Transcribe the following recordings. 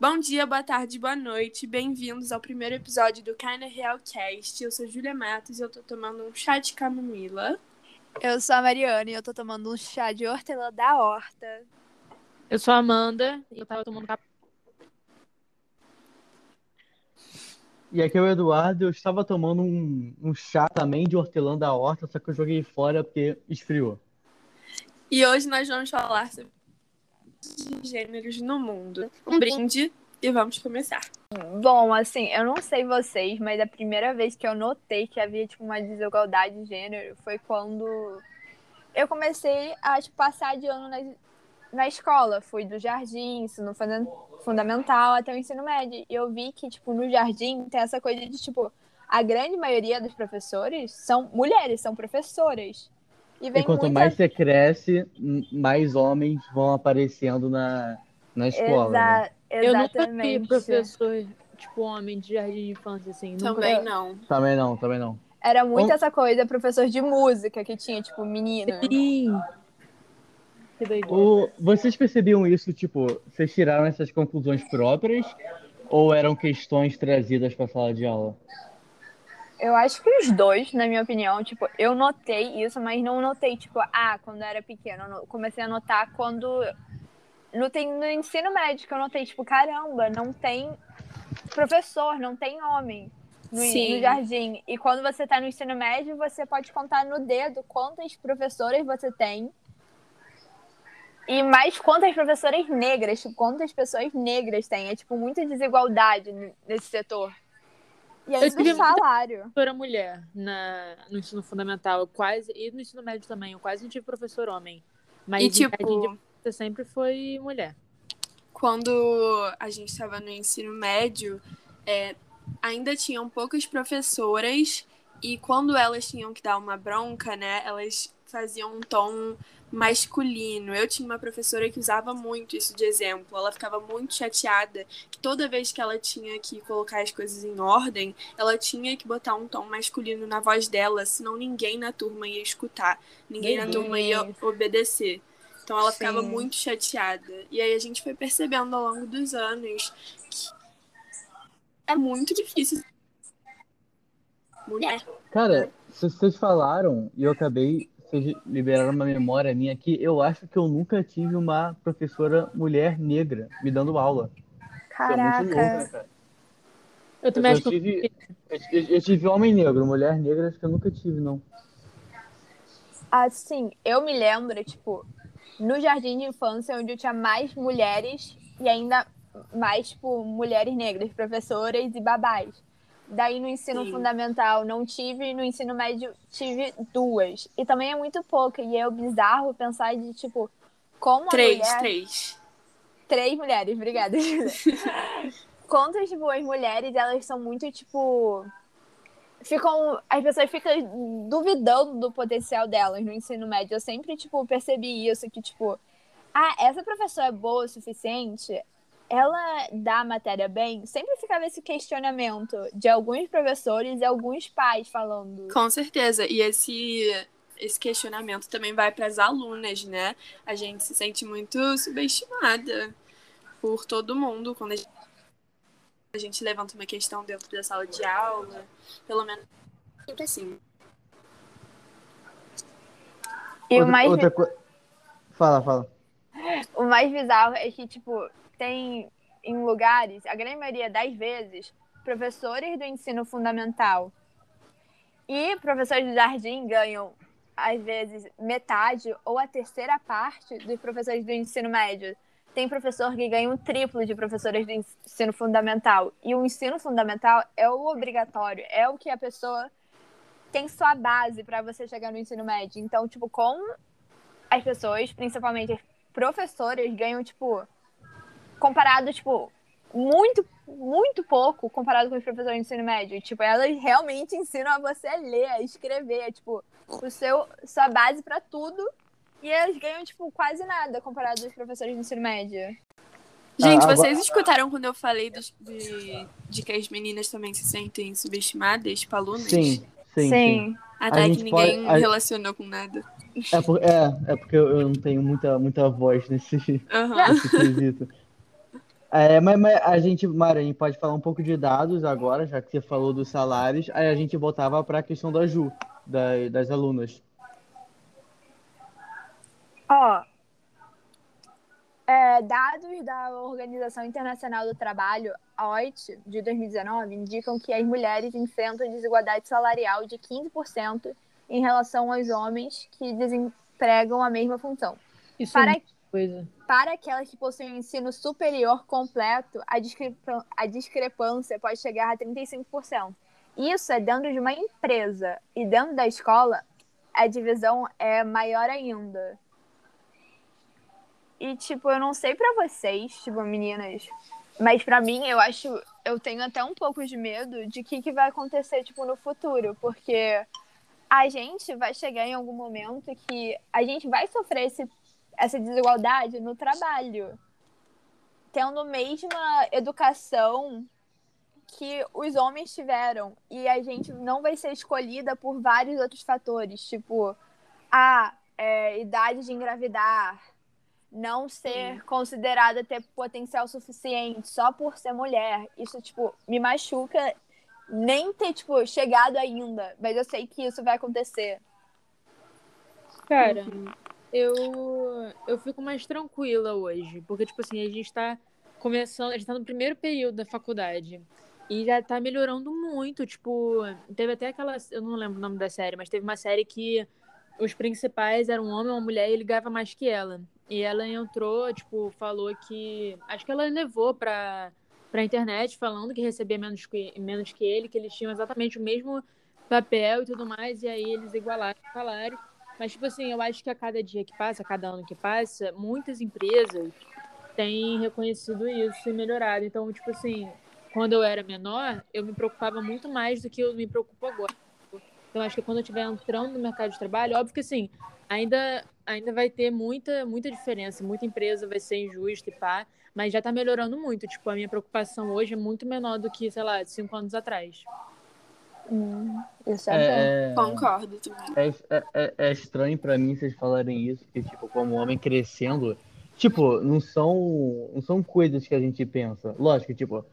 Bom dia, boa tarde, boa noite. Bem-vindos ao primeiro episódio do Kinda Real Cast. Eu sou Julia Matos e eu tô tomando um chá de camomila. Eu sou a Mariana e eu tô tomando um chá de hortelã da horta. Eu sou a Amanda e eu tava tomando cap... E aqui é o Eduardo, eu estava tomando um, um chá também de hortelã da horta, só que eu joguei fora porque esfriou. E hoje nós vamos falar sobre gêneros no mundo. Um brinde e vamos começar. Bom, assim, eu não sei vocês, mas a primeira vez que eu notei que havia tipo uma desigualdade de gênero foi quando eu comecei a tipo, passar de ano na, na escola. Fui do jardim, ensino fundamental até o ensino médio. E eu vi que, tipo, no jardim tem essa coisa de, tipo, a grande maioria dos professores são mulheres, são professoras. E, e quanto muita... mais você cresce, mais homens vão aparecendo na, na escola. Exa né? Exatamente. Eu nunca vi professor, tipo, homem de jardim de infância, assim. Também nunca... não. Também não, também não. Era muito Bom... essa coisa, professor de música, que tinha, tipo, menina. Sim. O... Vocês percebiam isso, tipo, vocês tiraram essas conclusões próprias ou eram questões trazidas para a sala de aula? Eu acho que os dois, na minha opinião, tipo, eu notei isso, mas não notei, tipo, ah, quando eu era pequena. Eu comecei a notar quando. No, tem, no ensino médio, que eu notei, tipo, caramba, não tem professor, não tem homem no, no, jardim. E quando você tá no ensino médio, você pode contar no dedo quantas professoras você tem. E mais quantas professoras negras, tipo, quantas pessoas negras tem. É, tipo, muita desigualdade nesse setor. E aí do salário. Professora mulher na, no ensino fundamental, quase, e no ensino médio também, eu quase não tive professor homem. Mas e, tipo, de sempre foi mulher. Quando a gente estava no ensino médio, é, ainda tinham poucas professoras e quando elas tinham que dar uma bronca, né, elas faziam um tom masculino. Eu tinha uma professora que usava muito isso de exemplo. Ela ficava muito chateada que toda vez que ela tinha que colocar as coisas em ordem, ela tinha que botar um tom masculino na voz dela, senão ninguém na turma ia escutar, ninguém na turma ia obedecer. Então ela Sim. ficava muito chateada. E aí a gente foi percebendo ao longo dos anos que é muito difícil mulher. Cara, vocês falaram e eu acabei vocês liberaram uma memória minha aqui, eu acho que eu nunca tive uma professora mulher negra me dando aula. Caraca. É muito louco, né, cara? Eu também eu acho tive, eu, eu tive homem negro, mulher negra, acho que eu nunca tive, não. Assim, eu me lembro, tipo, no jardim de infância, onde eu tinha mais mulheres e ainda mais, tipo, mulheres negras, professoras e babás. Daí no ensino Sim. fundamental não tive, no ensino médio tive duas. E também é muito pouco. E é bizarro pensar de, tipo, como três, mulher... Três, Três mulheres, obrigada, Julia. Quanto, tipo, mulheres, elas são muito, tipo... Ficam... As pessoas ficam duvidando do potencial delas no ensino médio. Eu sempre, tipo, percebi isso, que, tipo... Ah, essa professora é boa o suficiente? Ela dá a matéria bem, sempre ficava esse questionamento de alguns professores e alguns pais falando. Com certeza. E esse esse questionamento também vai para as alunas, né? A gente se sente muito subestimada por todo mundo quando a gente, a gente levanta uma questão dentro da sala de aula, pelo menos sempre assim. E o mais outra Fala, fala. O mais bizarro é que tipo tem em lugares, a grande maioria das vezes, professores do ensino fundamental e professores do jardim ganham, às vezes, metade ou a terceira parte dos professores do ensino médio. Tem professor que ganha um triplo de professores do ensino fundamental. E o ensino fundamental é o obrigatório, é o que a pessoa tem sua base para você chegar no ensino médio. Então, tipo, como as pessoas, principalmente as professoras, ganham, tipo, comparado, tipo, muito, muito pouco comparado com os professores de ensino médio. Tipo, elas realmente ensinam a você a ler, a escrever, tipo, o seu, sua base para tudo. E elas ganham, tipo, quase nada comparado aos professores de ensino médio. Gente, ah, vocês escutaram quando eu falei de, de, que as meninas também se sentem subestimadas, tipo, alunas? Sim, sim. sim. Até que ninguém pode, a... relacionou com nada. É, por, é, é porque eu não tenho muita, muita voz nesse, uhum. nesse quesito. É, mas, mas a gente, Mara, a gente pode falar um pouco de dados agora, já que você falou dos salários. Aí a gente voltava para a questão da Ju, da- das alunas. Ó, é, dados da Organização Internacional do Trabalho, a OIT, de 2019, indicam que as mulheres enfrentam desigualdade salarial de 15% em relação aos homens que desempregam a mesma função. Isso Para, é coisa. Para aquelas que possuem ensino superior completo, a, discrepan- a discrepância pode chegar a 35%. Isso é dentro de uma empresa. E dentro da escola, a divisão é maior ainda. E, tipo, eu não sei pra vocês, tipo, meninas, mas pra mim, eu acho, eu tenho até um pouco de medo de que que vai acontecer, tipo, no futuro, porque a gente vai chegar em algum momento que a gente vai sofrer esse, essa desigualdade no trabalho, tendo a mesma educação que os homens tiveram e a gente não vai ser escolhida por vários outros fatores, tipo a é, idade de engravidar, não ser considerada ter potencial suficiente só por ser mulher. Isso, tipo, me machuca nem ter, tipo, chegado ainda. Mas eu sei que isso vai acontecer. Cara, eu, eu fico mais tranquila hoje. Porque, tipo assim, a gente tá começando, a gente tá no primeiro período da faculdade. E já tá melhorando muito. Tipo, teve até aquela. Eu não lembro o nome da série, mas teve uma série que os principais eram um homem e uma mulher e ele ganhava mais que ela. E ela entrou, tipo, falou que. Acho que ela levou pra, pra internet falando que recebia menos que, menos que ele, que eles tinham exatamente o mesmo papel e tudo mais, e aí eles igualaram o salário. Mas, tipo assim, eu acho que a cada dia que passa, a cada ano que passa, muitas empresas têm reconhecido isso e melhorado. Então, tipo assim, quando eu era menor, eu me preocupava muito mais do que eu me preocupo agora. Então, acho que quando eu estiver entrando no mercado de trabalho, óbvio que assim, ainda, ainda vai ter muita, muita diferença. Muita empresa vai ser injusta e pá, mas já tá melhorando muito. Tipo, a minha preocupação hoje é muito menor do que, sei lá, cinco anos atrás. Hum, isso é. É, é, Concordo também. é, é, é estranho pra mim vocês falarem isso, que, tipo, como homem crescendo, tipo, não são, não são coisas que a gente pensa. Lógico, tipo,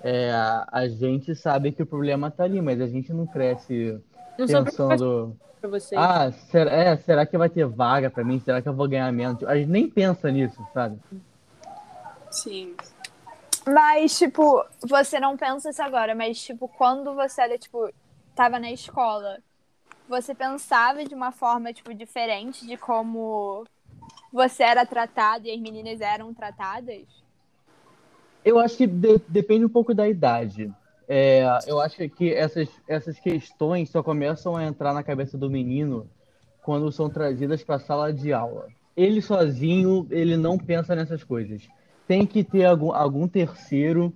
é, a, a gente sabe que o problema tá ali, mas a gente não cresce Não pensando, pra vocês. ah, será, é, será que vai ter vaga pra mim? Será que eu vou ganhar menos? A gente nem pensa nisso, sabe? Sim. Mas, tipo, você não pensa isso agora, mas, tipo, quando você era, tipo, tava na escola, você pensava de uma forma, tipo, diferente de como você era tratado e as meninas eram tratadas? Eu acho que de- depende um pouco da idade. É, eu acho que essas, essas questões só começam a entrar na cabeça do menino quando são trazidas para a sala de aula. Ele sozinho, ele não pensa nessas coisas. Tem que ter algum, algum terceiro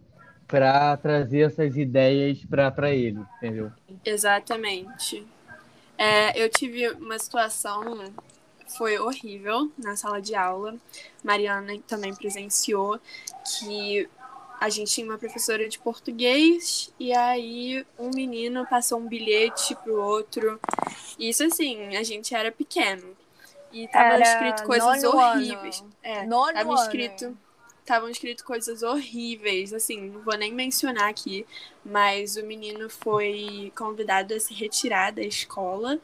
para trazer essas ideias para ele, entendeu? Exatamente. É, eu tive uma situação, foi horrível na sala de aula. Mariana também presenciou que a gente tinha uma professora de português e aí um menino passou um bilhete pro outro. Isso assim, a gente era pequeno. E tava Era escrito coisas nono ano. horríveis. É, Nono tava ano. Estavam escrito coisas horríveis, assim, não vou nem mencionar aqui, mas o menino foi convidado a se retirar da escola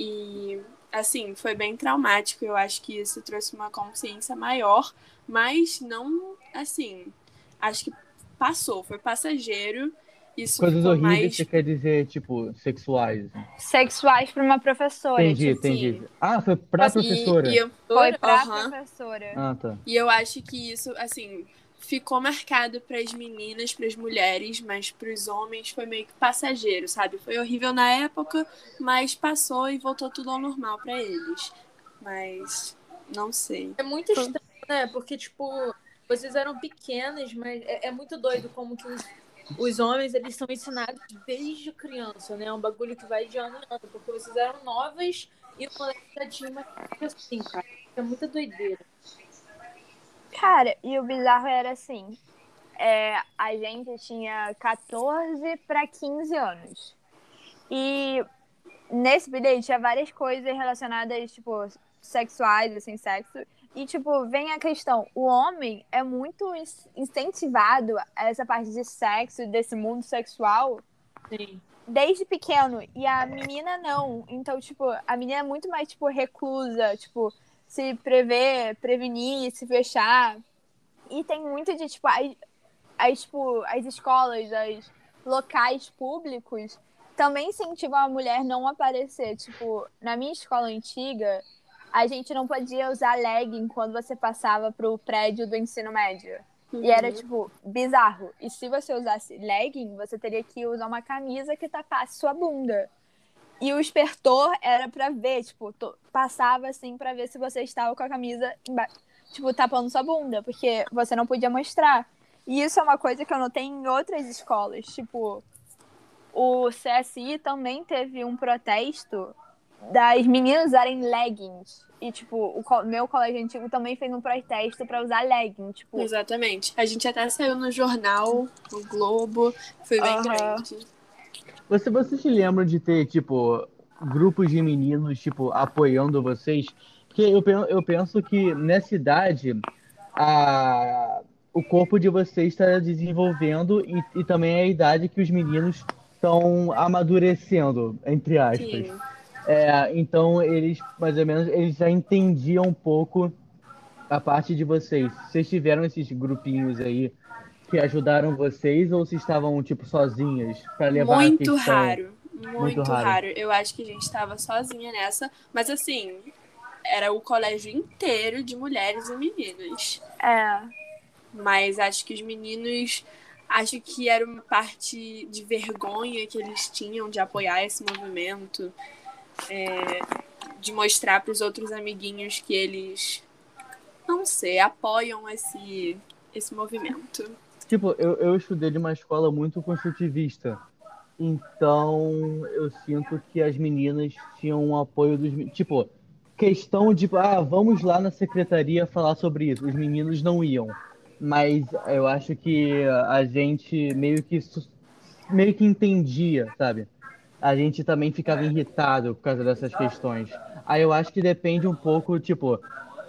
e assim, foi bem traumático. Eu acho que isso trouxe uma consciência maior, mas não assim, acho que passou, foi passageiro. Isso Coisas horríveis, mais você quer dizer, tipo, sexuais. Sexuais pra uma professora. Entendi, tipo, entendi. Ah, foi pra E- professora. E, eu, Foi pra Aham. professora. Ah, tá. E eu acho que isso, assim, ficou marcado para as meninas, para as mulheres, mas para os homens foi meio que passageiro, sabe? Foi horrível na época, mas passou e voltou tudo ao normal para eles. Mas não sei. É muito estranho, né? Porque, tipo, vocês eram pequenas, mas é, é muito doido como que os, os homens, eles são ensinados desde criança, né? É um bagulho que vai de ano em ano. Porque vocês eram novas e o moleque já tinha uma assim, cara. É muita doideira. Cara, e o bizarro era assim: é, a gente tinha 14 para 15 anos. E nesse bilhete tinha várias coisas relacionadas, tipo, sexuais, assim, sexo. E, tipo, vem a questão: o homem é muito incentivado a essa parte de sexo, desse mundo sexual. Sim. Desde pequeno. E a menina não. Então, tipo, a menina é muito mais, tipo, reclusa, tipo, se prever, prevenir, se fechar. E tem muito de, tipo, as, as, tipo, as escolas, os locais públicos também incentivam a mulher não aparecer. Tipo, na minha escola antiga, a gente não podia usar legging quando você passava pro prédio do ensino médio. Uhum. E era, tipo, bizarro. E se você usasse legging, você teria que usar uma camisa que tapasse sua bunda. E o espertor era pra ver, tipo, passava assim pra ver se você estava com a camisa, tipo, tapando sua bunda, porque você não podia mostrar. E isso é uma coisa que eu notei em outras escolas. Tipo, o CSI também teve um protesto das meninas usarem leggings. E, tipo, o meu colégio antigo também fez um protesto para usar leggings. Tipo... Exatamente. A gente até saiu no jornal, no Globo, foi bem uhum. grande. Você, você se lembra de ter, tipo, grupos de meninos, tipo, apoiando vocês? Porque eu, eu penso que nessa idade, a, o corpo de vocês está desenvolvendo e, e também é a idade que os meninos estão amadurecendo, entre aspas. Sim. É, então eles, mais ou menos, eles já entendiam um pouco a parte de vocês. Vocês tiveram esses grupinhos aí que ajudaram vocês ou se estavam tipo sozinhas para levar muito a raro, muito, muito raro. raro. Eu acho que a gente estava sozinha nessa, mas assim era o colégio inteiro de mulheres e meninos. É. Mas acho que os meninos acho que era uma parte de vergonha que eles tinham de apoiar esse movimento é, de mostrar para os outros amiguinhos que eles, não sei, apoiam esse, esse movimento. Tipo, eu, eu estudei de uma escola muito construtivista. Então, eu sinto que as meninas tinham um apoio dos. Tipo, questão de, ah, vamos lá na secretaria falar sobre isso. Os meninos não iam. Mas eu acho que a gente meio que meio que entendia, sabe? A gente também ficava irritado por causa dessas questões. Aí eu acho que depende um pouco, tipo,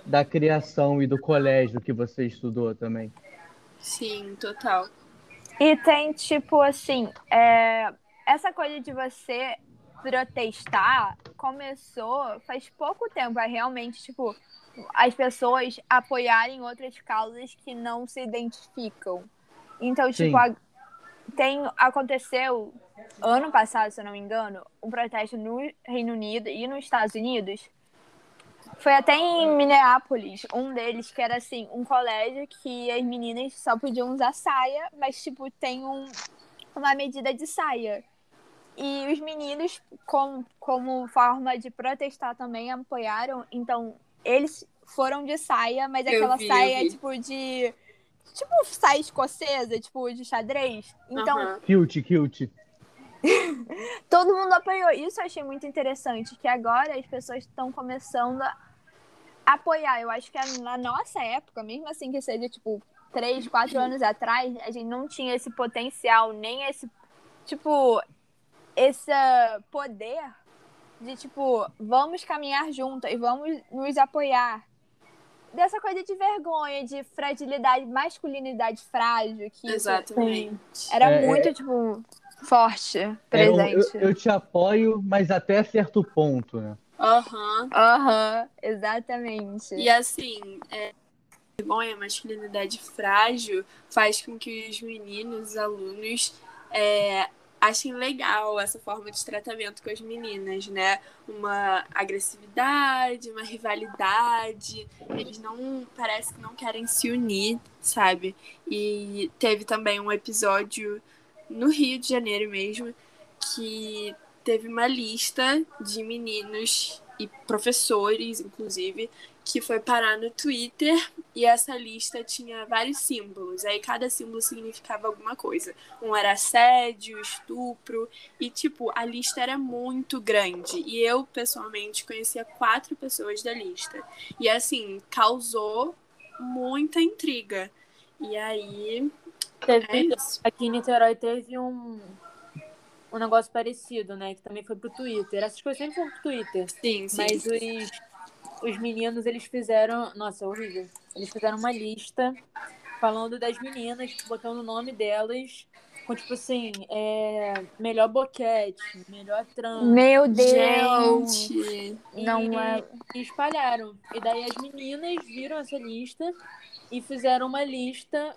da criação e do colégio que você estudou também. Sim, total. E tem, tipo, assim, é... essa coisa de você protestar começou faz pouco tempo. É realmente, tipo, as pessoas apoiarem outras causas que não se identificam. Então, tipo, a... tem aconteceu ano passado, se eu não me engano, um protesto no Reino Unido e nos Estados Unidos. Foi até em Minneapolis, um deles que era assim, um colégio que as meninas só podiam usar saia, mas tipo, tem um, uma medida de saia. E os meninos, como, como forma de protestar também, apoiaram. Então, eles foram de saia, mas aquela vi, saia, tipo, de. Tipo, saia escocesa, tipo, de xadrez. Então. Uhum. Cute, cute. Todo mundo apoiou. Isso eu achei muito interessante, que agora as pessoas estão começando a apoiar. Eu acho que na nossa época, mesmo assim que seja, tipo, três, quatro anos atrás, a gente não tinha esse potencial, nem esse, tipo, esse poder de, tipo, vamos caminhar juntas e vamos nos apoiar. Dessa coisa de vergonha, de fragilidade, masculinidade frágil. Que Exatamente. Era é, muito, é... tipo forte, presente. eu, eu, te apoio, mas até certo ponto, né? Aham. Uhum. Aham, uhum, exatamente. E assim, é, bom, a masculinidade frágil faz com que os meninos, os alunos, é, achem legal essa forma de tratamento com as meninas, né? Uma agressividade, uma rivalidade. Eles não parece que não querem se unir, sabe? E teve também um episódio no Rio de Janeiro mesmo, que teve uma lista de meninos e professores, inclusive, que foi parar no Twitter e essa lista tinha vários símbolos. Aí cada símbolo significava alguma coisa. Um era assédio, estupro e tipo, a lista era muito grande. E eu pessoalmente conhecia quatro pessoas da lista. E assim, causou muita intriga. E aí Teve, é aqui em Niterói teve um, um negócio parecido, né? Que também foi pro Twitter. Essas coisas sempre foram pro Twitter. Sim, sim. Mas os, os meninos, eles fizeram. Nossa, horrível. Eles fizeram uma lista falando das meninas, botando o nome delas. Com, tipo assim, é, melhor boquete, melhor trans. Meu Deus! Gente. E, Não é- e espalharam. E daí as meninas viram essa lista e fizeram uma lista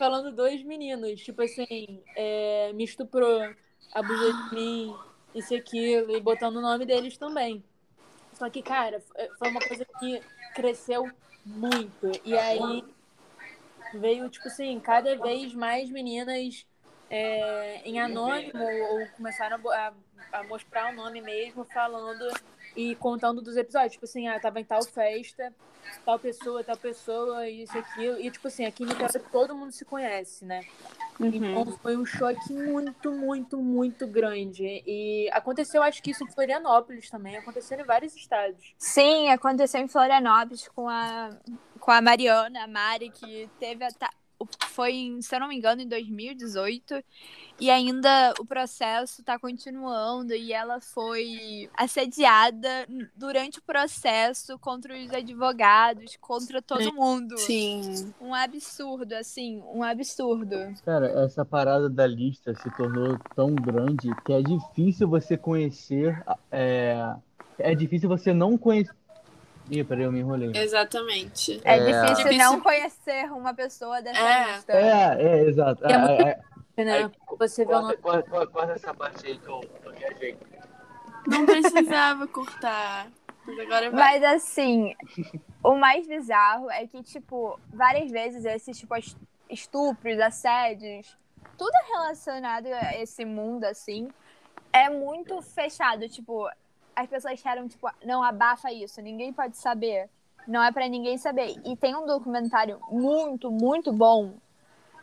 falando dois meninos. Tipo assim, é, me estuprou, abusou de mim, isso e aquilo, e botando o nome deles também. Só que, cara, foi uma coisa que cresceu muito. E aí veio, tipo assim, cada vez mais meninas é, em anônimo ou começaram a- a mostrar o nome mesmo, falando e contando dos episódios. Tipo assim, ah, tava em tal festa, tal pessoa, tal pessoa, isso, aquilo. E, tipo assim, aqui em Niterói todo mundo se conhece, né? Então foi um choque muito, muito, muito grande. E aconteceu, acho que isso em Florianópolis também, aconteceu em vários estados. Sim, aconteceu em Florianópolis com a, com a Mariana, a Mari, que teve a, foi, em, se eu não me engano, em 2018. E ainda o processo está continuando e ela foi assediada durante o processo contra os advogados, contra todo mundo. Sim. Um absurdo, assim, um absurdo. Cara, essa parada da lista se tornou tão grande que é difícil você conhecer. É, é difícil você não conhecer. Ih, peraí, eu me enrolei. Exatamente. É, É. difícil Difícil. não conhecer uma pessoa dessa É. lista. É, é, exato. É muito- É, é, Né? Você vê corta, corta, corta essa parte aí que eu, eu viajei. Não precisava cortar. Mas agora vai. Mas assim, o mais bizarro é que, tipo, várias vezes esses, tipo, estupros, assédios, tudo relacionado a esse mundo, assim, é muito fechado. Tipo, as pessoas disseram, tipo, não, abafa isso, ninguém pode saber. Não é pra ninguém saber. E tem um documentário muito, muito bom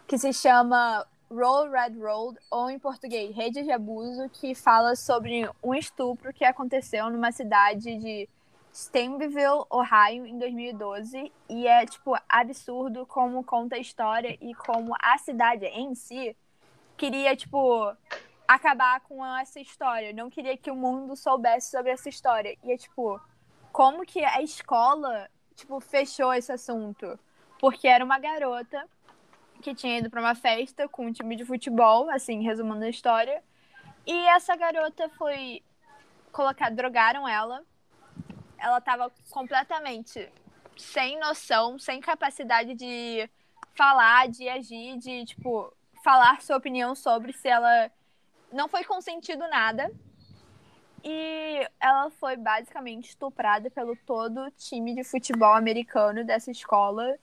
que se chama Roll Red Road, ou em português, Rede de Abuso, que fala sobre um estupro que aconteceu numa cidade de Stanbyville, Ohio, em 2012. E é, tipo, absurdo como conta a história e como a cidade em si queria, tipo, acabar com essa história. Não queria que o mundo soubesse sobre essa história. E é, tipo, como que a escola, tipo, fechou esse assunto? Porque era uma garota que tinha ido pra uma festa com um time de futebol, assim, resumindo a história. E essa garota foi colocar, drogaram ela. Ela tava completamente sem noção, sem capacidade de falar, de agir, de, tipo, falar sua opinião sobre se ela não foi consentido nada. E ela foi basicamente estuprada pelo todo time de futebol americano dessa escola.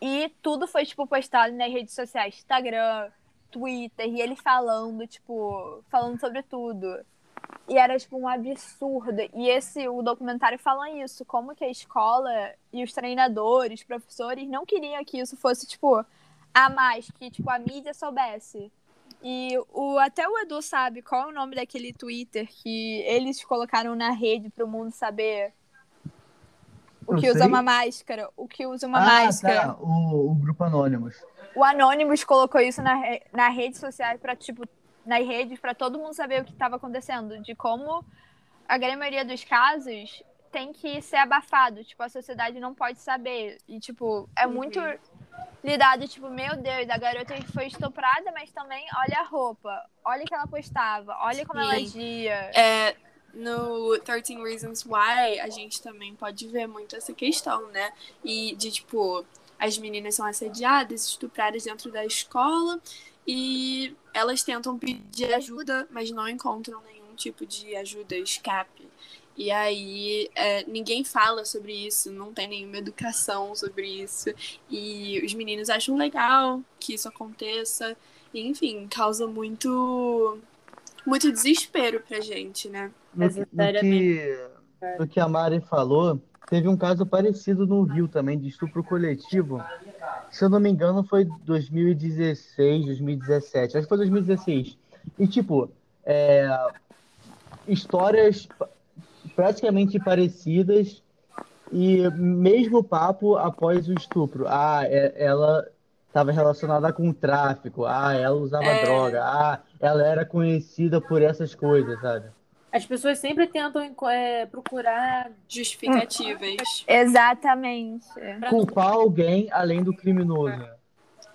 E tudo foi, tipo, postado nas redes sociais, Instagram, Twitter, e ele falando, tipo, falando sobre tudo. E era, tipo, um absurdo. E esse, o documentário fala isso, como que a escola e os treinadores, professores, não queriam que isso fosse, tipo, a mais, que, tipo, a mídia soubesse. E o, até o Edu sabe qual é o nome daquele Twitter que eles colocaram na rede para o mundo saber o que usa uma máscara, o que usa uma ah, máscara. tá. O, o grupo Anônimos. O Anonymous colocou isso na, na rede social para tipo nas redes para todo mundo saber o que estava acontecendo, de como a grande maioria dos casos tem que ser abafado, tipo a sociedade não pode saber e tipo é muito lidado tipo meu Deus, a garota foi estuprada, mas também olha a roupa, olha o que ela postava, olha como ela Sim. agia. É, no 13 Reasons Why, a gente também pode ver muito essa questão, né? E de, tipo, as meninas são assediadas, estupradas dentro da escola e elas tentam pedir ajuda, mas não encontram nenhum tipo de ajuda, escape. E aí, é, ninguém fala sobre isso, não tem nenhuma educação sobre isso. E os meninos acham legal que isso aconteça. E, enfim, causa muito, muito desespero pra gente, né? No, Mas que- no sinceramente, que, no que a Mari falou, teve um caso parecido no Rio também, de estupro coletivo. Se eu não me engano, foi 2016, 2017. Acho que foi 2016. E, tipo, é, histórias praticamente parecidas e mesmo papo após o estupro. Ah, é- ela estava relacionada com o tráfico. Ah, ela usava É. droga. Ah, ela era conhecida por essas coisas, sabe? As pessoas sempre tentam é, procurar justificativas. Exatamente. Culpar alguém além do criminoso.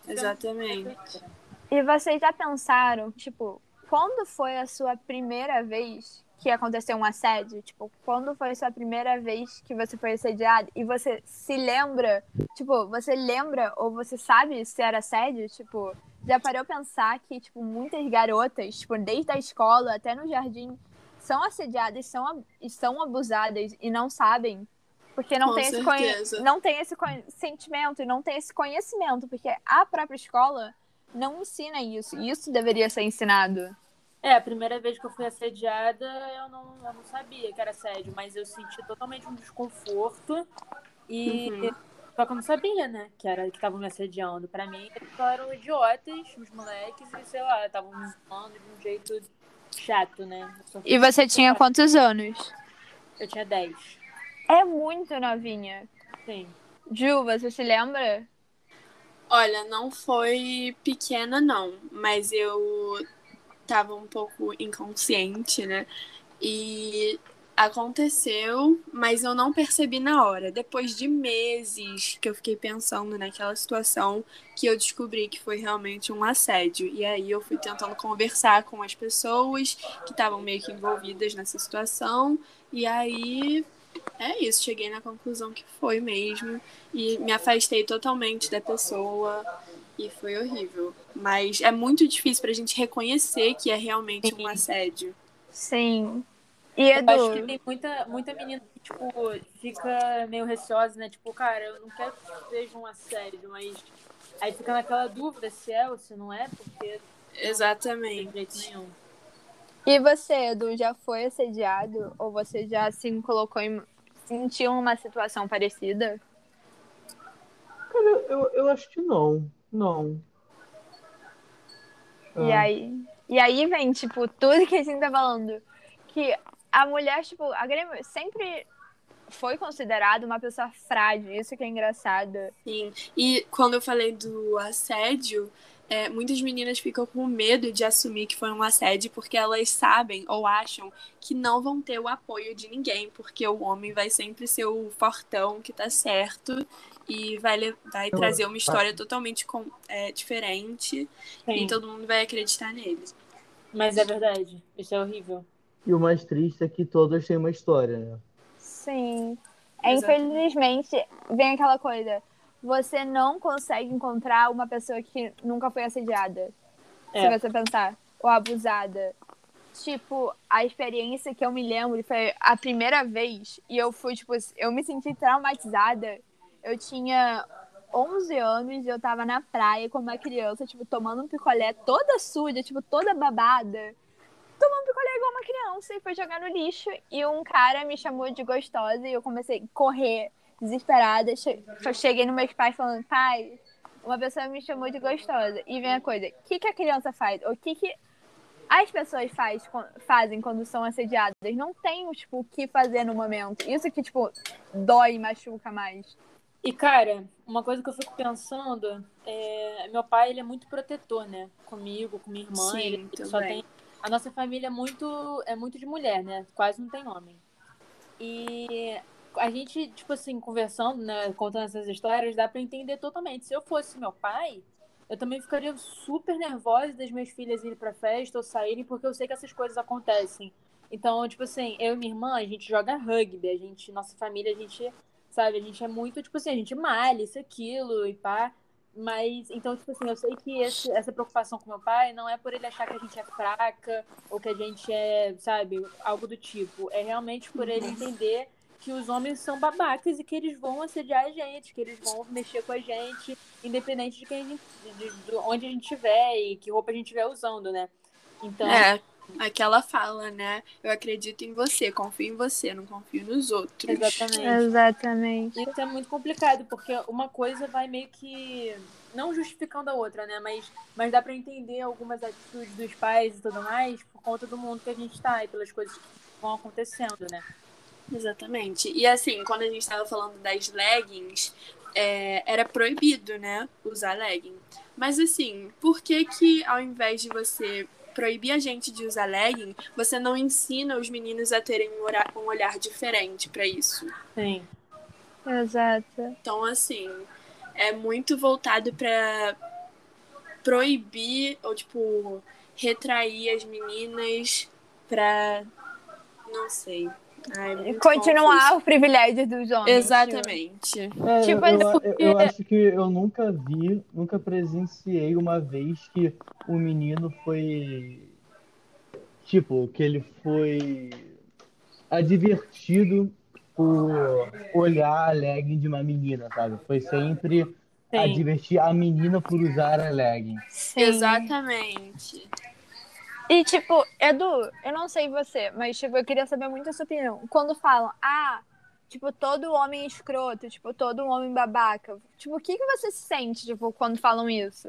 Exatamente. E vocês já pensaram, tipo, quando foi a sua primeira vez que aconteceu um assédio? Tipo, quando foi a sua primeira vez que você foi assediado e você se lembra, tipo, você lembra ou você sabe se era assédio? Tipo, já parou pensar que, tipo, muitas garotas, tipo, desde a escola até no jardim, são assediadas são, e são abusadas e não sabem? Porque não Com tem, esse não tem esse sentimento e não tem esse conhecimento, porque a própria escola não ensina isso. E isso deveria ser ensinado. É, a primeira vez que eu fui assediada, eu não, eu não sabia que era assédio, mas eu senti totalmente um desconforto. E. Uhum. Só que eu não sabia, né? Que era que estavam me assediando. Pra mim, eles só eram idiotas, os moleques, e sei lá, estavam me zoando de um jeito chato, né? E você tinha quantos anos? Eu tinha 10. É muito novinha. Sim. Ju, você se lembra? Olha, não foi pequena, não, mas eu tava um pouco inconsciente, né? E aconteceu, mas eu não percebi na hora. Depois de meses que eu fiquei pensando naquela situação, que eu descobri que foi realmente um assédio. E aí eu fui tentando conversar com as pessoas que estavam meio que envolvidas nessa situação. E aí é isso, cheguei na conclusão que foi mesmo. E me afastei totalmente da pessoa. E foi horrível. Mas é muito difícil pra gente reconhecer que é realmente um assédio. Sim. E Eu Edu? acho que tem muita, muita menina que, tipo, fica meio receosa, né? Tipo, cara, eu não quero que seja um assédio, mas aí fica naquela dúvida se é ou se não é, porque não tem Exatamente. jeito nenhum. E você, Edu, já foi assediado? Ou você já se colocou em. sentiu uma situação parecida? Cara, eu, eu acho que não. Não. E Ah. aí. E aí vem, tipo, tudo que a gente tá falando. Que a mulher, tipo, a Grêmio sempre foi considerada uma pessoa frágil. Isso que é engraçado. Sim. E quando eu falei do assédio, é, muitas meninas ficam com medo de assumir que foi um assédio porque elas sabem ou acham que não vão ter o apoio de ninguém, porque o homem vai sempre ser o fortão que tá certo e vai, le- vai Eu- trazer uma história totalmente com- é, diferente Sim, e todo mundo vai acreditar nele. mas é verdade. Isso é horrível. E o mais triste é que todas têm uma história, né? Sim. É, infelizmente, vem aquela coisa. Você não consegue encontrar uma pessoa que nunca foi assediada. É. Se você pensar. Ou abusada. Tipo, a experiência que eu me lembro foi a primeira vez. E eu fui, tipo, eu me senti traumatizada. Eu tinha 11 anos e eu tava na praia com uma criança, tipo, tomando um picolé toda suja, tipo, toda babada. Tomando picolé igual uma criança e foi jogar no lixo. E um cara me chamou de gostosa e eu comecei a correr desesperada. Che- Cheguei nos meus pais falando, pai, uma pessoa me chamou de gostosa. E vem a coisa, o que, que a criança faz? O que, que as pessoas faz, fazem quando são assediadas? Não tem, tipo, o que fazer no momento. Isso que, tipo, dói e machuca mais. E, cara, uma coisa que eu fico pensando é. Meu pai, ele é muito protetor, né? Comigo, com minha irmã. Sim, ele só também. tem. A nossa família é muito, é muito de mulher, né? Quase não tem homem. E a gente, tipo assim, conversando, né? Contando essas histórias, dá pra entender totalmente. Se eu fosse meu pai, eu também ficaria super nervosa das minhas filhas irem pra festa ou saírem, porque eu sei que essas coisas acontecem. Então, tipo assim, eu e minha irmã, a gente joga rugby, a gente, nossa família, a gente, sabe, a gente é muito, tipo assim, a gente malha isso, aquilo e pá. Mas, então, tipo assim, eu sei que esse- essa preocupação com meu pai não é por ele achar que a gente é fraca ou que a gente é, sabe, algo do tipo. É realmente por ele entender que os homens são babacas e que eles vão assediar a gente, que eles vão mexer com a gente, independente de quem a gente, de, de onde a gente estiver e que roupa a gente estiver usando, né? Então, É, aquela fala, né? Eu acredito em você, confio em você, não confio nos outros. exatamente. Exatamente. Isso é muito complicado, porque uma coisa vai meio que. Não justificando a outra, né? Mas, mas dá pra entender algumas atitudes dos pais e tudo mais por conta do mundo que a gente tá e pelas coisas que vão acontecendo, né? Exatamente. E assim, quando a gente estava falando das leggings, é, era proibido, né? Usar legging. Mas assim, por que que ao invés de você proibir a gente de usar legging, você não ensina os meninos a terem um olhar, um olhar diferente para isso. Sim. Exato. Então, assim, é muito voltado para proibir ou, tipo, retrair as meninas pra. Não sei. Ai, Continuar confuso. o privilégio dos homens. Exatamente. É, Tipo, eu, é eu- porque- eu acho que eu nunca vi, nunca presenciei uma vez que o menino foi. Tipo, que ele foi advertido por olhar a legging de uma menina, sabe? Foi sempre Sim. advertir a menina por usar a legging. Sim. Exatamente. E, tipo, Edu, eu não sei você, mas, tipo, eu queria saber muito a sua opinião. Quando falam, ah, tipo, todo homem é escroto, tipo, todo homem babaca. Tipo, o que, que você sente, tipo, quando falam isso?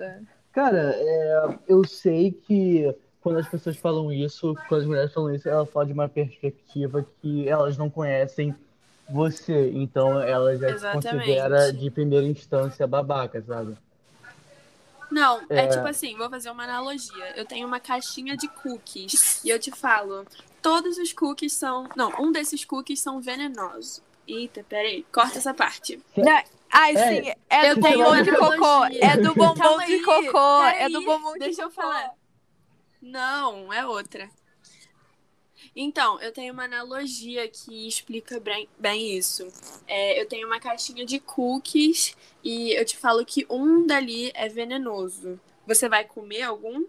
Cara, é, eu sei que quando as pessoas falam isso, quando as mulheres falam isso, elas falam de uma perspectiva que elas não conhecem você. Então elas já se Exatamente. considera de primeira instância babaca, sabe? Não, é. É. tipo assim, vou fazer uma analogia. Eu tenho uma caixinha de cookies e eu te falo, todos os cookies são. Não, um desses cookies são venenosos. Eita, peraí, corta essa parte. Não, ai, É, sim, é eu do bombom de cocô. É do bombom de cocô. É do bombom de deixa eu falar. Não, é outra. Então, eu tenho uma analogia que explica bem, bem isso. É, eu tenho uma caixinha de cookies e eu te falo que um dali é venenoso. Você vai comer algum?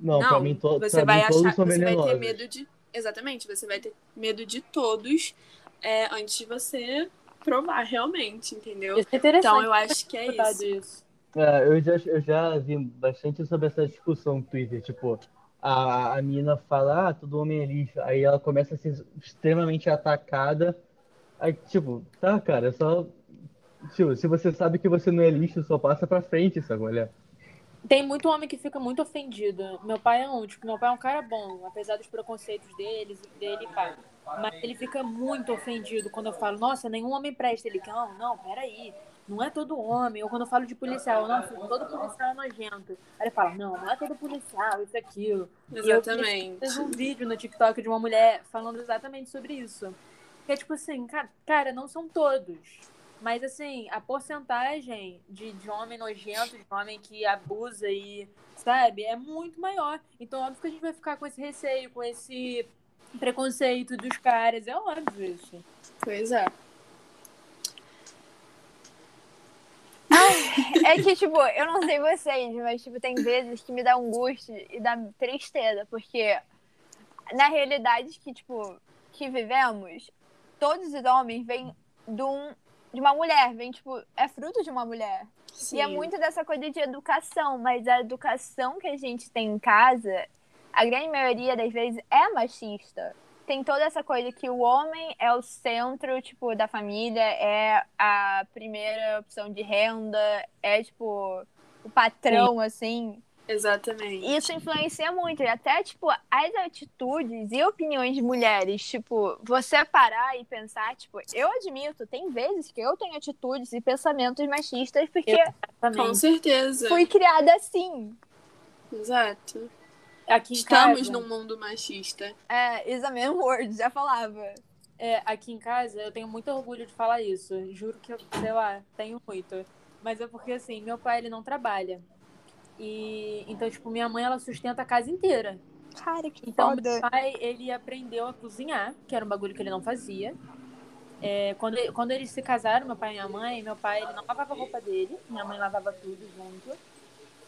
Não, pra mim, to você pra vai mim todos achar, são você vai ter venenosos. medo de, exatamente, você vai ter medo de todos é, antes de você provar realmente, entendeu? Isso é interessante. Então eu acho que é isso. É, eu já, eu já vi bastante sobre essa discussão no Twitter, tipo, a, a mina fala, ah, todo homem é lixo, aí ela começa a ser extremamente atacada, aí, tipo, tá, cara, é só, tipo, se você sabe que você não é lixo, só passa pra frente, sabe, olha? Tem muito homem que fica muito ofendido. Meu pai é um, tipo, meu pai é um cara bom, apesar dos preconceitos deles, dele e pai. Mas ele fica muito ofendido quando eu falo, nossa, nenhum homem presta. Ele, não, não, peraí. Não é todo homem. Ou quando eu falo de policial, não, todo policial é nojento. Aí ele fala, não, não é todo policial, isso aquilo. E eu Exatamente. fiz um vídeo no TikTok de uma mulher falando exatamente sobre isso. Que é tipo assim, cara, cara, não são todos. Mas assim, a porcentagem de, de homem nojento, de homem que abusa e, sabe, é muito maior. Então, óbvio que a gente vai ficar com esse receio, com esse preconceito dos caras. É óbvio isso. Pois é. É que, tipo, eu não sei vocês, mas, tipo, tem vezes que me dá angústia e dá tristeza, porque na realidade que, tipo, que vivemos, todos os homens vêm de, um, de uma mulher, vem, tipo, é fruto de uma mulher. E é Sim. muito dessa coisa de educação, mas a educação que a gente tem em casa, a grande maioria das vezes é machista. Tem toda essa coisa que o homem é o centro, tipo, da família, é a primeira opção de renda, é, tipo, o patrão, assim. Exatamente. Isso influencia muito. E até, tipo, as atitudes e opiniões de mulheres, tipo, você parar e pensar, tipo, eu admito, tem vezes que eu tenho atitudes e pensamentos machistas porque Com Exatamente. certeza. fui criada assim. Exato. Aqui Estamos casa, num mundo machista. É, is a man word, já falava. É, aqui em casa eu tenho muito orgulho de falar isso. Juro que eu, sei lá, tenho muito. Mas é porque assim, meu pai ele não trabalha. E então, tipo, minha mãe ela sustenta a casa inteira. Cara, que Então, foda. meu pai, ele aprendeu a cozinhar, que era um bagulho que ele não fazia. É, quando, quando eles se casaram, meu pai e minha mãe, meu pai ele não lavava a roupa dele, minha mãe lavava tudo junto.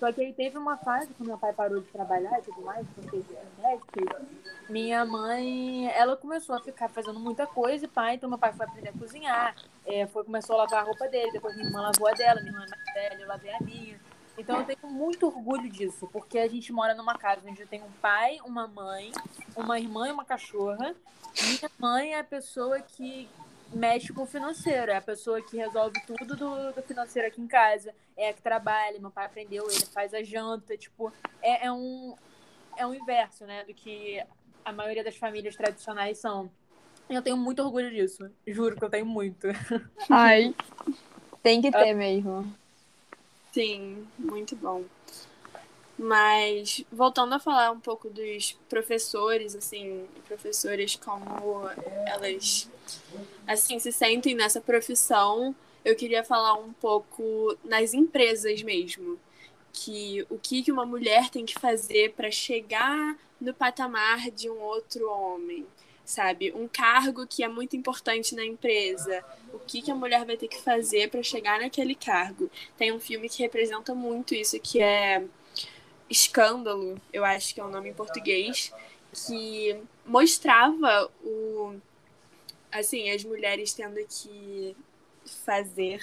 Só que aí teve uma fase, quando meu pai parou de trabalhar e tudo mais, porque minha mãe, ela começou a ficar fazendo muita coisa, e pai, então meu pai foi aprender a cozinhar, é, foi, começou a lavar a roupa dele, depois minha irmã lavou a dela, minha irmã é mais velha, eu lavei a minha. Então eu tenho muito orgulho disso, porque a gente mora numa casa onde eu tenho um pai, uma mãe, uma irmã e uma cachorra. Minha mãe é a pessoa que mexe com o financeiro, é a pessoa que resolve tudo do, do financeiro aqui em casa, é a que trabalha, meu pai aprendeu, ele faz a janta, tipo, é, é um é um inverso, né, do que a maioria das famílias tradicionais são. E eu tenho muito orgulho disso, juro que eu tenho muito. Ai. Tem que ter mesmo. Sim, muito bom. Mas voltando a falar um pouco dos professores, assim, professoras como elas assim se sentem nessa profissão, eu queria falar um pouco nas empresas mesmo, que o que que uma mulher tem que fazer para chegar no patamar de um outro homem, sabe? Um cargo que é muito importante na empresa. O que, que a mulher vai ter que fazer para chegar naquele cargo? Tem um filme que representa muito isso, que é Escândalo, eu acho que é o nome em português, que mostrava o assim, as mulheres tendo que fazer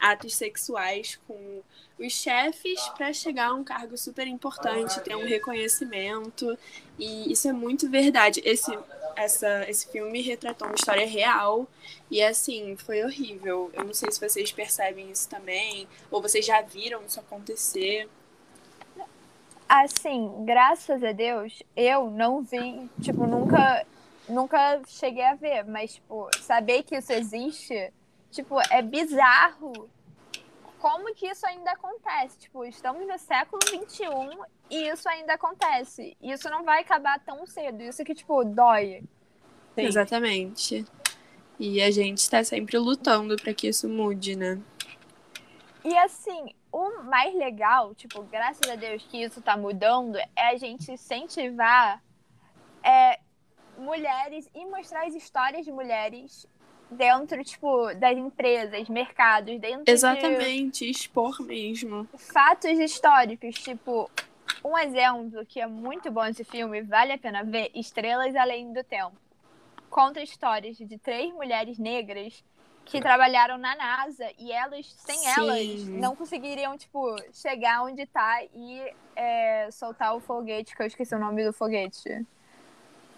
atos sexuais com os chefes para chegar a um cargo super importante, ter um reconhecimento. E isso é muito verdade. Esse, essa, esse filme retratou uma história real e, assim, foi horrível. Eu não sei se vocês percebem isso também, ou vocês já viram isso acontecer. Assim, graças a Deus, eu não vi, tipo, nunca, nunca cheguei a ver, mas, tipo, saber que isso existe, tipo, é bizarro como que isso ainda acontece. Tipo, estamos no século XXI e isso ainda acontece. Isso não vai acabar tão cedo. Isso que, tipo, dói. Sim. Exatamente. E a gente está sempre lutando para que isso mude, né? E assim, o mais legal, tipo, graças a Deus que isso tá mudando, é a gente incentivar é, mulheres e mostrar as histórias de mulheres dentro, tipo, das empresas, mercados, dentro Exatamente, de... expor mesmo. Fatos históricos, tipo, um exemplo que é muito bom esse filme, vale a pena ver, Estrelas Além do Tempo. Conta histórias de três mulheres negras que trabalharam na NASA e elas, sem Sim. elas, não conseguiriam, tipo, chegar onde tá e é, soltar o foguete, que eu esqueci o nome do foguete.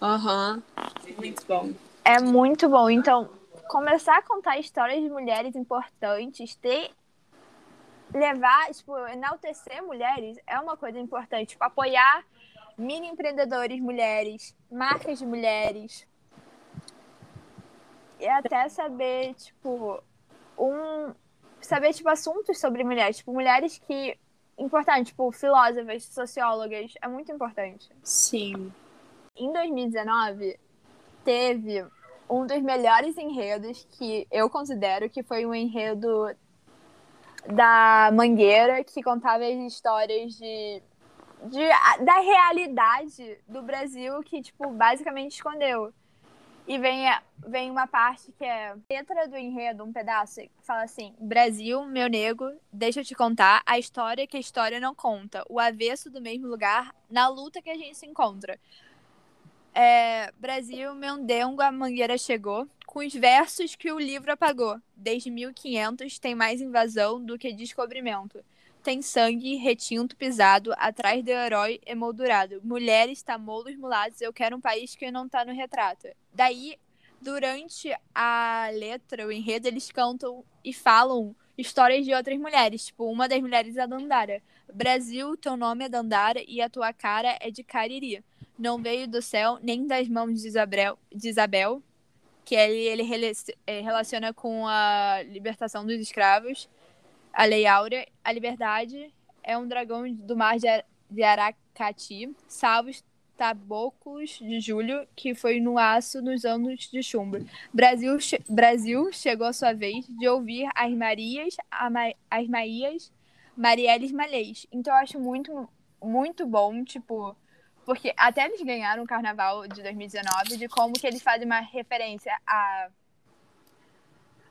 Aham, uhum. muito bom. É muito bom. Então, começar a contar histórias de mulheres importantes, ter levar, tipo, enaltecer mulheres é uma coisa importante, tipo, apoiar mini empreendedores mulheres, marcas de mulheres. E até saber, tipo, um saber tipo assuntos sobre mulheres, tipo, mulheres que importante, tipo, filósofas, sociólogas, é muito importante. Sim. Em 2019, teve um dos melhores enredos que eu considero que foi um enredo da Mangueira, que contava as histórias de, de, da realidade do Brasil que, tipo, basicamente escondeu. E vem, vem uma parte que é letra do enredo, um pedaço, que fala assim: Brasil, meu nego, deixa eu te contar a história que a história não conta, o avesso do mesmo lugar, na luta que a gente se encontra. É, Brasil, meu dengo, a mangueira chegou, com os versos que o livro apagou. Desde 1500 tem mais invasão do que descobrimento. Tem sangue retinto pisado, atrás do herói emoldurado. Mulheres, tamolos, mulatos, eu quero um país que não tá no retrato. Daí, durante a letra, o enredo, eles cantam e falam histórias de outras mulheres. Tipo, uma das mulheres é a Dandara. Brasil, teu nome é Dandara e a tua cara é de Cariri não veio do céu, nem das mãos de Isabel, de Isabel que ele, ele eh, relaciona com a libertação dos escravos, a Lei Áurea. A liberdade é um dragão do mar de Aracati, salvos tabocos de julho, que foi no aço nos anos de chumbo. Brasil, Brasil chegou a sua vez de ouvir as Marias, as Maías, Marielles Malês. Então eu acho muito, muito bom, tipo, porque até eles ganharam o carnaval de 2019 de como que eles fazem uma referência à,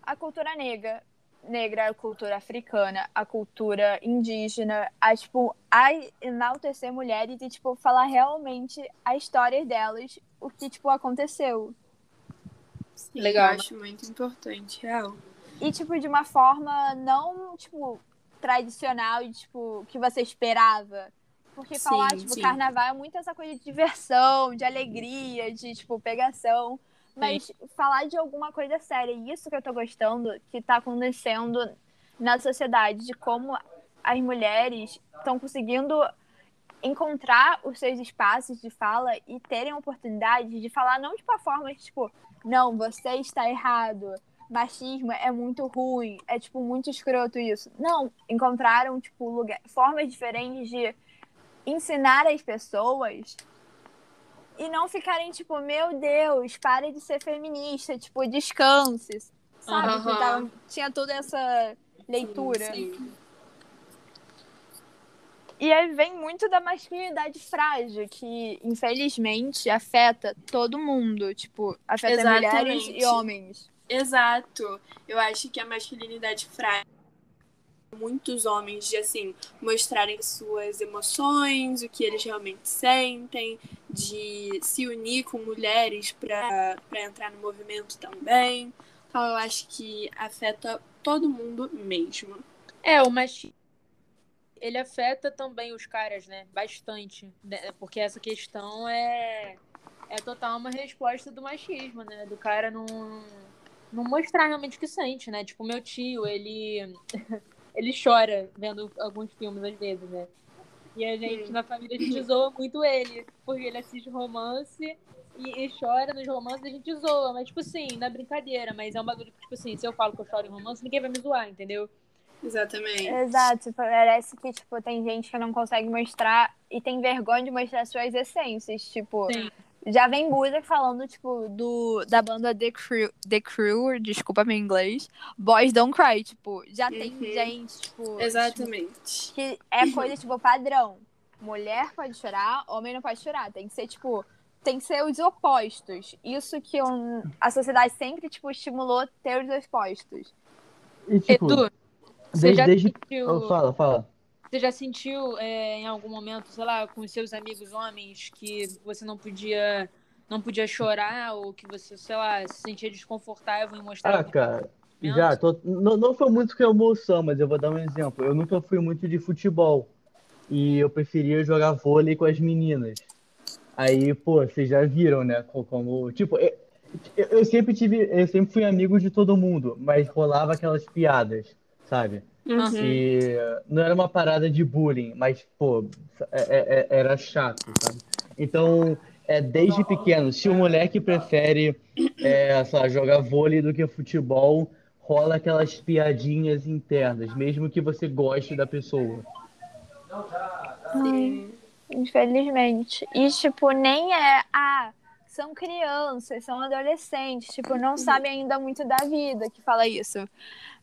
à cultura negra, negra, a cultura africana, a cultura indígena, a, tipo, a enaltecer mulheres e, tipo, falar realmente a história delas, o que, tipo, aconteceu. Sim, Legal. Eu acho muito importante, real. E, tipo, de uma forma não, tipo, tradicional e, tipo, que você esperava porque sim, falar, tipo, sim. carnaval é muito essa coisa de diversão, de alegria, de, tipo, pegação. Mas sim. falar de alguma coisa séria, isso que eu tô gostando, que tá acontecendo na sociedade, de como as mulheres estão conseguindo encontrar os seus espaços de fala e terem oportunidade de falar não de uma forma tipo, não, você está errado, machismo é muito ruim, é tipo muito escroto isso. Não, encontraram tipo lugar, formas diferentes de ensinar as pessoas e não ficarem tipo, meu Deus, pare de ser feminista, tipo, descanse, sabe? Que tava- tinha toda essa leitura. Sim. E aí vem muito da masculinidade frágil, que infelizmente afeta todo mundo, tipo, afeta mulheres Exatamente. e homens. Exato. Eu acho que a masculinidade frágil muitos homens de assim mostrarem suas emoções, o que eles realmente sentem, de se unir com mulheres para entrar no movimento também. Então eu acho que afeta todo mundo mesmo. É, o machismo, ele afeta também os caras, né? Bastante. né? Porque essa questão é, é total uma resposta do machismo, né? Do cara não, não mostrar realmente o que sente, né? Tipo, meu tio, ele, ele chora vendo alguns filmes às vezes, né? E a gente, Hum. na família, a gente zoa muito ele. Porque ele assiste romance e, e chora nos romances, a gente zoa. Mas, tipo assim, na brincadeira. Mas é um bagulho que, tipo assim, se eu falo que eu choro em romance, ninguém vai me zoar, entendeu? Exatamente. Exato, parece que, tipo, tem gente que não consegue mostrar e tem vergonha de mostrar suas essências, tipo... Sim. Já vem música falando, tipo, do, da banda The Crew, The Crew, desculpa meu inglês, Boys Don't Cry, tipo, já tem Uhum. gente, tipo, Exatamente. que é coisa, tipo, padrão. Mulher pode chorar, homem não pode chorar. Tem que ser, tipo, tem que ser os opostos. Isso que um- a sociedade sempre, tipo, estimulou ter os opostos. E, tipo, Edu, você desde, já desde... sentiu, Oh, fala, fala. Você já sentiu é, em algum momento, sei lá, com os seus amigos homens que você não podia não podia chorar ou que você, sei lá, se sentia desconfortável em mostrar Ah, cara, já, tô, não, não foi muito com emoção, mas eu vou dar um exemplo. Eu nunca fui muito de futebol e eu preferia jogar vôlei com as meninas. Aí, pô, vocês já viram, né? co- Como, tipo, eu, eu- eu sempre tive, eu sempre fui amigo de todo mundo, mas rolava aquelas piadas, sabe? Uhum. E não era uma parada de bullying, mas, pô, é- é- é- era chato, sabe? Então, é desde pequeno, se o moleque prefere, é, sei lá, jogar vôlei do que futebol, rola aquelas piadinhas internas, mesmo que você goste da pessoa. Sim. Infelizmente. E, tipo, nem é. Ah, são crianças, são adolescentes, tipo, não sabem ainda muito da vida que fala isso.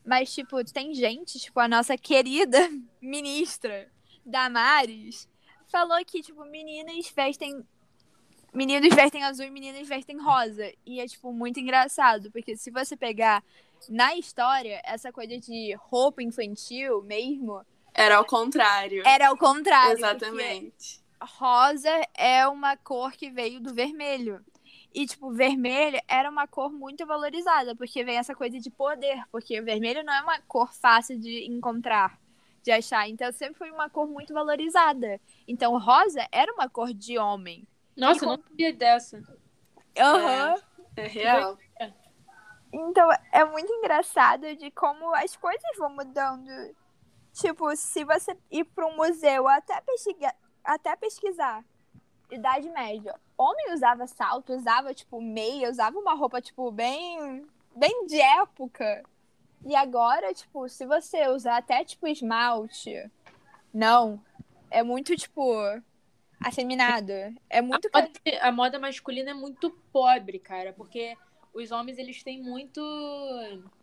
Mas, tipo, tem gente, tipo, a nossa querida ministra Damares falou que, tipo, meninas vestem. Meninos vestem azul e meninas vestem rosa. E é, tipo, muito engraçado, porque se você pegar na história, essa coisa de roupa infantil mesmo, Era ao contrário. era o contrário. Exatamente. Rosa é uma cor que veio do vermelho. E, tipo, vermelho era uma cor muito valorizada, porque vem essa coisa de poder, porque vermelho não é uma cor fácil de encontrar, de achar. Então, sempre foi uma cor muito valorizada. Então, rosa era uma cor de homem. Nossa, eu não sabia dessa. Aham. É real. Então, é muito engraçado de como as coisas vão mudando. Tipo, se você ir para um museu até pesquisar, até pesquisar Idade Média, homem usava salto, usava, tipo, meia, usava uma roupa, tipo, bem, bem de época. E agora, tipo, se você usar até, tipo, esmalte, não. É muito, tipo, afeminado. É muito... A moda, a moda masculina é muito pobre, cara, porque os homens, eles têm muito.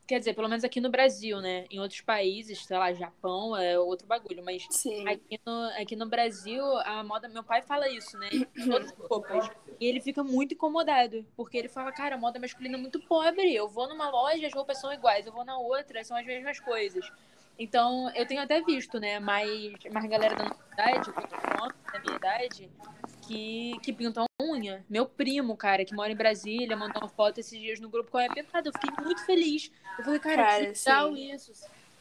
Quer dizer, pelo menos aqui no Brasil, né? Em outros países, sei lá, Japão é outro bagulho, mas Sim. aqui no, aqui no Brasil, a moda. Meu pai fala isso, né? Todas as roupas. E ele fica muito incomodado, porque ele fala, cara, a moda masculina é muito pobre. Eu vou numa loja, as roupas são iguais, eu vou na outra, são as mesmas coisas. Então, eu tenho até visto, né, mais, mais galera da nossa idade, da minha idade, que, que pintam a unha. Meu primo, cara, que mora em Brasília, mandou uma foto esses dias no grupo com a unha pintada. Eu fiquei muito feliz. Eu falei, cara, Cara, que legal sim. isso.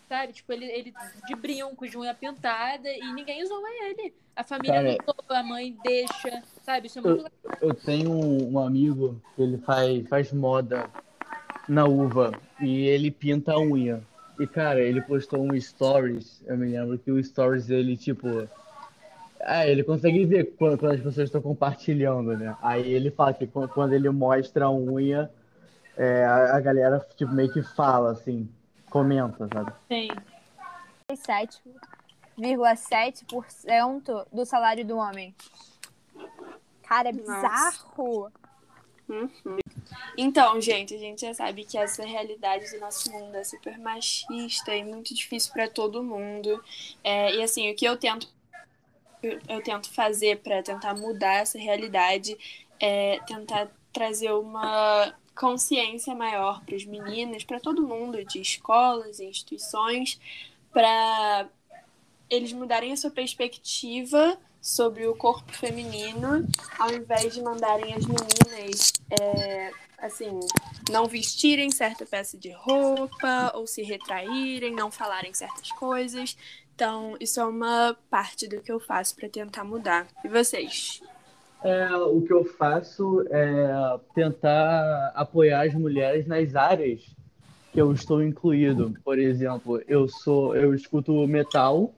Sabe? Tipo, ele, ele de brinco, de unha pintada, e ninguém zoa ele. A família Cara, não zoa, a mãe deixa, sabe? Isso é muito legal. Eu tenho um, um amigo que ele faz, faz moda na uva e ele pinta a unha. E, cara, ele postou um stories, eu me lembro que o stories dele, tipo... Ah, ele consegue ver quando, quando as pessoas estão compartilhando, né? Aí ele fala que quando, ele mostra a unha, é, a, a galera, tipo, meio que fala, assim, comenta, sabe? 2007, 1,7% do salário do homem. Cara, é bizarro. Uhum. Então, gente, a gente já sabe que essa realidade do nosso mundo é super machista e muito difícil para todo mundo. É, e assim, o que eu tento eu, tento fazer para tentar mudar essa realidade é tentar trazer uma consciência maior para os meninos, para todo mundo, de escolas e instituições, para eles mudarem a sua perspectiva sobre o corpo feminino, ao invés de mandarem as meninas, é, assim, não vestirem certa peça de roupa, ou se retraírem, não falarem certas coisas. Então, isso é uma parte do que eu faço para tentar mudar. E vocês? É, o que eu faço é tentar apoiar as mulheres nas áreas que eu estou incluído. Por exemplo, eu sou, eu escuto metal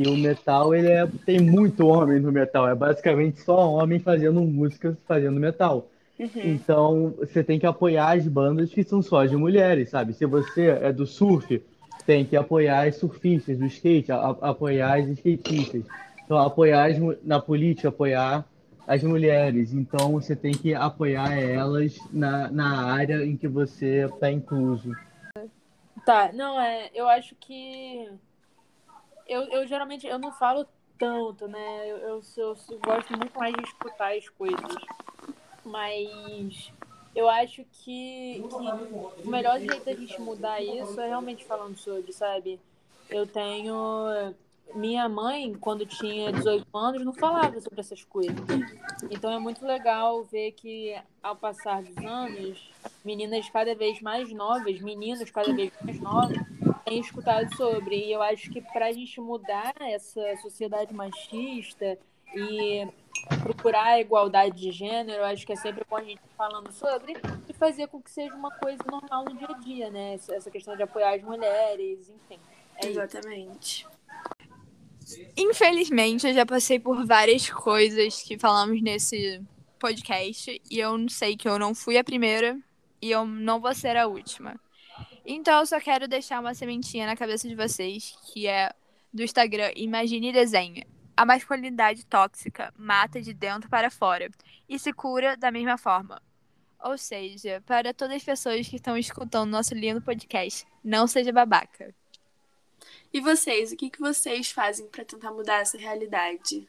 e o metal ele é, tem muito homem no metal. É basicamente só homem fazendo música, fazendo metal. Uhum. Então você tem que apoiar as bandas que são só de mulheres, sabe? Se você é do surf, tem que apoiar as surfistas do skate, a- a- apoiar as skatistas. Então apoiar as na política, apoiar as mulheres. Então você tem que apoiar elas na, na área em que você está incluso. Tá, não, é, eu acho que eu, eu geralmente eu não falo tanto, né? Eu, eu, sou- eu gosto muito mais de escutar as coisas. Mas eu acho que, que o melhor jeito da gente mudar isso é realmente falando sobre, sabe? Eu tenho. Minha mãe, quando tinha 18 anos, não falava sobre essas coisas. Então é muito legal ver que, ao passar dos anos, meninas cada vez mais novas, meninos cada vez mais novos, têm escutado sobre. E eu acho que para a gente mudar essa sociedade machista e procurar a igualdade de gênero, eu acho que é sempre bom a gente falando sobre e fazer com que seja uma coisa normal no dia a dia, né? Essa questão de apoiar as mulheres, enfim. É isso. Exatamente. Infelizmente, eu já passei por várias coisas que falamos nesse podcast e eu não sei que eu não fui a primeira e eu não vou ser a última. Então, eu só quero deixar uma sementinha na cabeça de vocês, que é do Instagram Imagine e Desenha. A masculinidade tóxica mata de dentro para fora e se cura da mesma forma. Ou seja, para todas as pessoas que estão escutando nosso lindo podcast, não seja babaca. E vocês, o que, que vocês fazem para tentar mudar essa realidade?